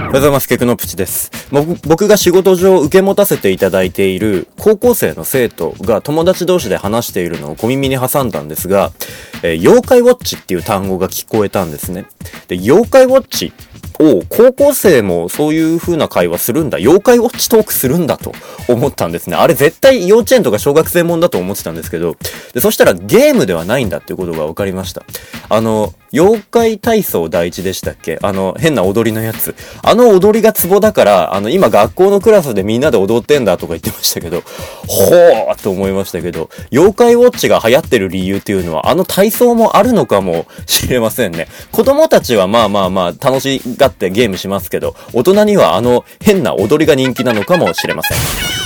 おはようございます。ケクノプチです。僕が仕事上受け持たせていただいている高校生の生徒が友達同士で話しているのを小耳に挟んだんですが、えー妖怪ウォッチっていう単語が聞こえたんですね。で、妖怪ウォッチを高校生もそういう風な会話するんだ。妖怪ウォッチトークするんだと思ったんですね。あれ絶対幼稚園とか小学生もんだと思ってたんですけど、で、そしたらゲームではないんだっていうことが分かりました。あの、妖怪体操第一でしたっけ？あの、変な踊りのやつ。あの踊りがツボだから、あの、今学校のクラスでみんなで踊ってんだとか言ってましたけど、ほーと思いましたけど、妖怪ウォッチが流行ってる理由っていうのは、あの体操もあるのかもしれませんね。子供たちはまあまあまあ楽しがってゲームしますけど、大人にはあの変な踊りが人気なのかもしれません。